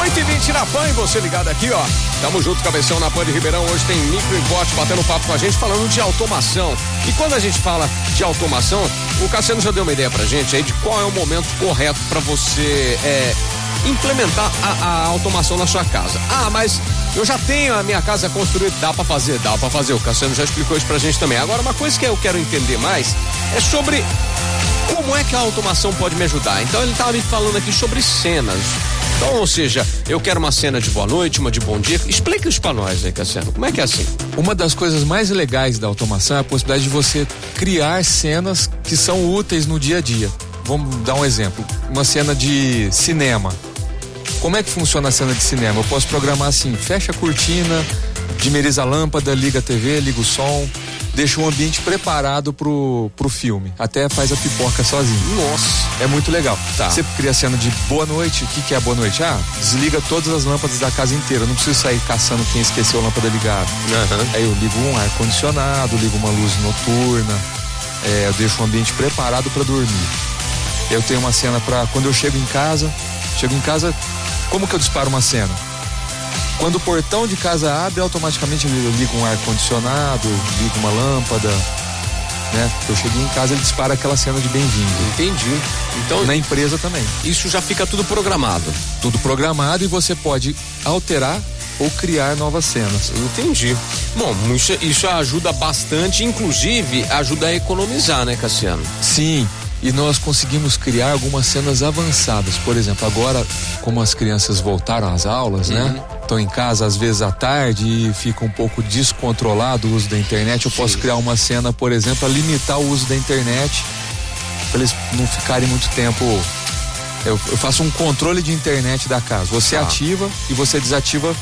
Oito e vinte na PAN e você ligado aqui, ó. Tamo junto, cabeção na PAN de Ribeirão. Hoje tem Micro Import batendo papo com a gente, falando de automação. E quando a gente fala de automação, o Cassiano já deu uma ideia pra gente aí de qual é o momento correto para você é, implementar a, a, automação na sua casa. Ah, mas eu já tenho a minha casa construída, dá para fazer, dá para fazer. O Cassiano já explicou isso pra gente também. Agora, uma coisa que eu quero entender mais é sobre como é que a automação pode me ajudar. Então ele estava me falando aqui sobre cenas. Então, ou seja, eu quero uma cena de boa noite, uma de bom dia. Explica isso pra nós aí, Cassiano. Como é que é assim? Uma das coisas mais legais da automação é a possibilidade de você criar cenas que são úteis no dia a dia. Vamos dar um exemplo. Uma cena de cinema. Como é que funciona a cena de cinema? Eu posso programar assim, fecha a cortina, dimeriza a lâmpada, liga a TV, liga o som, deixa o ambiente preparado pro, pro filme. Até faz a pipoca sozinho. Nossa. É muito legal. Tá. Você cria a cena de boa noite. O que, que é boa noite? Ah, desliga todas as lâmpadas da casa inteira. Não preciso sair caçando quem esqueceu a lâmpada ligada. Uhum. Aí eu ligo um ar-condicionado, ligo uma luz noturna. É, eu deixo o ambiente preparado para dormir. Eu tenho uma cena para quando eu chego em casa. Chego em casa, como que eu disparo uma cena? Quando o portão de casa abre, automaticamente eu ligo um ar-condicionado, ligo uma lâmpada, né? Eu cheguei em casa, ele dispara aquela cena de bem-vindo. Entendi. Então, na empresa também. Isso já fica tudo programado. Tudo programado e você pode alterar ou criar novas cenas. Entendi. Bom, isso, isso ajuda bastante, inclusive ajuda a economizar, né, Cassiano? Sim, e nós conseguimos criar algumas cenas avançadas. Por exemplo, agora, como as crianças voltaram às aulas, né? Uhum. né? Estão em casa às vezes à tarde e fica um pouco descontrolado o uso da internet. Eu Sim. posso criar uma cena, por exemplo, para limitar o uso da internet, para eles não ficarem muito tempo. Eu, eu faço um controle de internet da casa. Você Tá. ativa e você desativa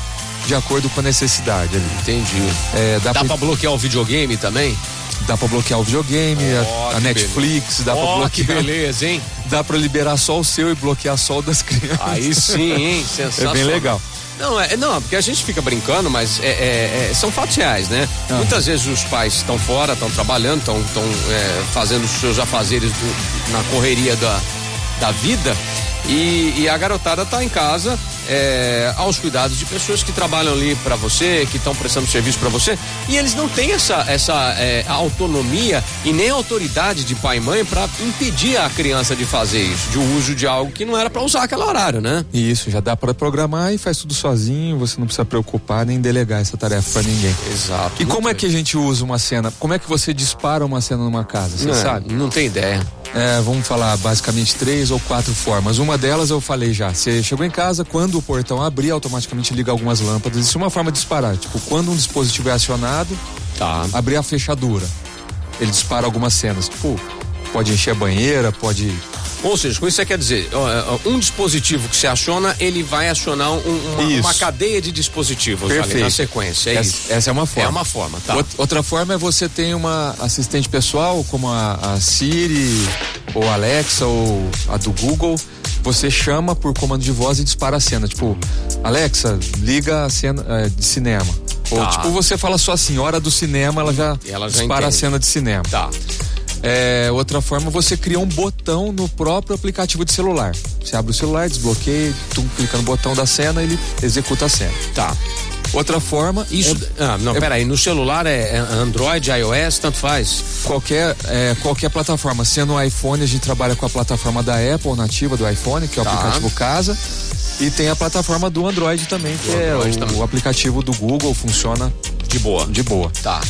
de acordo com a necessidade ali. Entendi. É, dá Dá pra- pra bloquear o videogame também? Dá pra bloquear o videogame, Ó, a, a Netflix, dá pra Ó, que bloquear. beleza, hein? Dá pra liberar só o seu e bloquear só o das crianças. Aí sim, hein? é Sensacional. bem legal. Não, é, não, porque a gente fica brincando, mas é, é, é, são fatos reais, né? Ah. Muitas vezes os pais estão fora, estão trabalhando, estão é, fazendo os seus afazeres do- na correria da, da vida e, e a garotada tá em casa é, aos cuidados de pessoas que trabalham ali para você, que estão prestando serviço para você e eles não têm essa, essa é, autonomia e nem autoridade de pai e mãe para impedir a criança de fazer isso, de uso de algo que não era para usar aquele horário, né? Isso já dá pra programar e faz tudo sozinho, você não precisa preocupar nem delegar essa tarefa pra ninguém. Exato. E como é que a gente usa uma cena? Como é que você dispara uma cena numa casa? Você Não, sabe? Não tem ideia. É, vamos falar basicamente três ou quatro formas. Uma delas eu falei já. Você chegou em casa, quando o portão abrir, automaticamente liga algumas lâmpadas. Isso é uma forma de disparar. Tipo, quando um dispositivo é acionado, Tá. abrir a fechadura. Ele dispara algumas cenas. Tipo, pode encher a banheira, pode. Ou seja, com isso você quer dizer, ó, um dispositivo que se aciona, ele vai acionar um- uma, uma cadeia de dispositivos ali Perfeito. na sequência. É essa, isso. essa é uma forma. É uma forma, tá. Out- Outra forma é você tem uma assistente pessoal, como a, a Siri, ou a Alexa, ou a do Google. Você chama por comando de voz e dispara a cena. Tipo, Alexa, liga a cena eh, de cinema. Ou Tá. tipo, você fala só assim, hora do cinema, ela já, Ela já dispara a entende. cena de cinema. Tá. É, outra forma, você cria um botão no próprio aplicativo de celular. Você abre o celular, desbloqueia, tu clica no botão da cena, ele executa a cena. Tá. Outra forma, Isso. é- ah, não, é- peraí. No celular é é Android, iOS, tanto faz. qualquer, é, qualquer plataforma. Sendo o iPhone, a gente trabalha com a plataforma da Apple nativa do iPhone, que é o Tá. aplicativo Casa. E tem a plataforma do Android também, que é o, também. o aplicativo do Google, funciona De boa. de boa. Tá.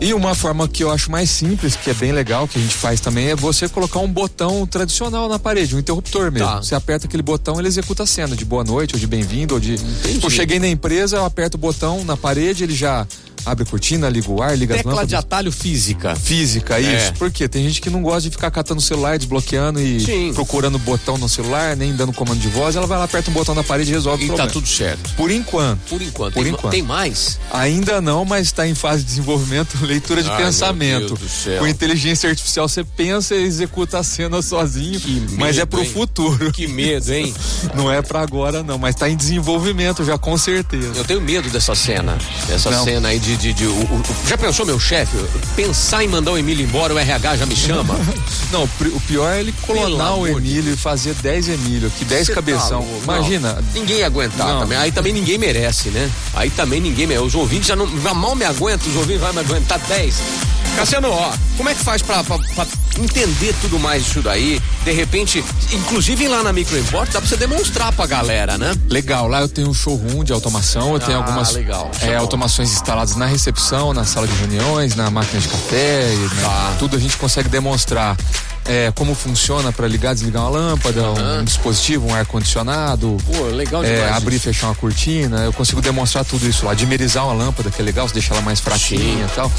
E uma forma que eu acho mais simples, que é bem legal, que a gente faz também, é você colocar um botão tradicional na parede, um interruptor mesmo. Tá. Você aperta aquele botão, ele executa a cena de boa noite, ou de bem-vindo, ou de. Tipo, eu cheguei na empresa, eu aperto o botão na parede, ele já abre a cortina, liga o ar, liga as Tecla lâmpadas. de atalho física. Física, É. isso. Por quê? Tem gente que não gosta de ficar catando o celular, desbloqueando e Sim. procurando botão no celular, nem dando comando de voz. Ela vai lá, aperta um botão na parede e resolve o E tá problema. tudo certo. Por enquanto. Por enquanto. Por tem, enquanto. tem mais? Ainda não, mas está em fase de desenvolvimento, leitura de Ai, pensamento. Com inteligência artificial, você pensa e executa a cena sozinho, Que mas é medo, pro hein? futuro. Que medo, hein? Não é pra agora, não, mas tá em desenvolvimento já, com certeza. Eu tenho medo dessa cena. Dessa Não. cena aí de, de, de o, o, já pensou meu chefe? Pensar em mandar o Emílio embora, o RH já me chama. Não, o pior é ele clonar o Emílio e fazer 10 Emílio, que 10 tá cabeção. Tá Imagina. Não, ninguém ia aguentar não. também. Aí também ninguém merece, né? Aí também ninguém merece. Os ouvintes já, não, já mal me aguentam, os ouvintes vão me aguentar 10. Cassiano, ó, como é que faz pra, pra, pra, entender tudo mais isso daí? De repente, inclusive lá na Microimport, dá pra você demonstrar pra galera, né? Legal, lá eu tenho um showroom de automação, eu tenho ah, algumas legal, é, automações instaladas na recepção, na sala de reuniões, na máquina de café, né? tá. tudo a gente consegue demonstrar é, como funciona para ligar, desligar uma lâmpada, uhum. um dispositivo, um ar-condicionado. Pô, legal é, demais. É, abrir e fechar uma cortina. Eu consigo demonstrar tudo isso lá. Dimerizar uma lâmpada, que é legal, deixar ela mais fraquinha e tal.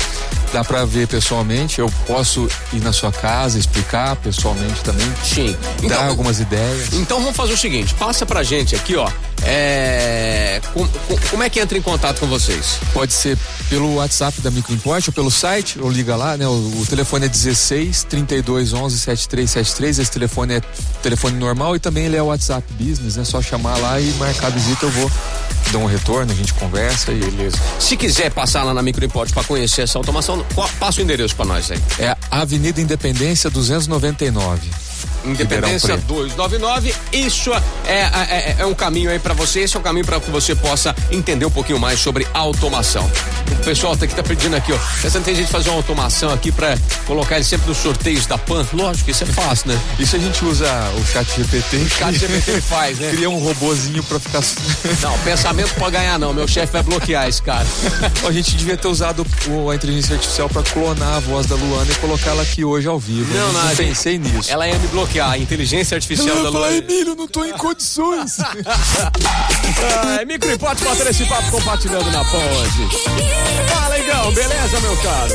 Dá para ver pessoalmente. Eu posso ir na sua casa, explicar pessoalmente também. Sim. Então, dar algumas ideias. Então vamos fazer o seguinte: passa pra gente aqui, ó. É, com, com, como é que entra em contato com vocês? Pode ser pelo WhatsApp da Microimport ou pelo site, ou liga lá, né? O, o telefone é 16 32 11 7373. Esse telefone é telefone normal e também ele é WhatsApp Business, né? Só chamar lá e marcar a visita, eu vou dar um retorno, a gente conversa e beleza. Se quiser passar lá na Microimport para conhecer essa automação, passa o endereço para nós aí. É Avenida Independência 299. Independência 299. Isso é, é, é, é, um caminho aí para você. Esse é um caminho para que você possa entender um pouquinho mais sobre automação. O pessoal tá aqui tá pedindo aqui, ó. Pensando tem gente fazer uma automação aqui para colocar ele sempre nos sorteios da PAN. Lógico, isso é fácil, né? Isso a gente usa o chat GPT. O chat GPT faz, né? Cria um robozinho para ficar. Não, pensamento pode ganhar, não. Meu chefe vai bloquear esse cara. a gente devia ter usado a inteligência artificial para clonar a voz da Luana e colocar ela aqui hoje ao vivo. Não, não, não pensei nisso. Ela ia me bloquear que a inteligência artificial Ela da Lua. Emílio, não tô em condições. ah, micro pode bater esse papo compartilhando na ponte. Fala, Igão, beleza, meu caro?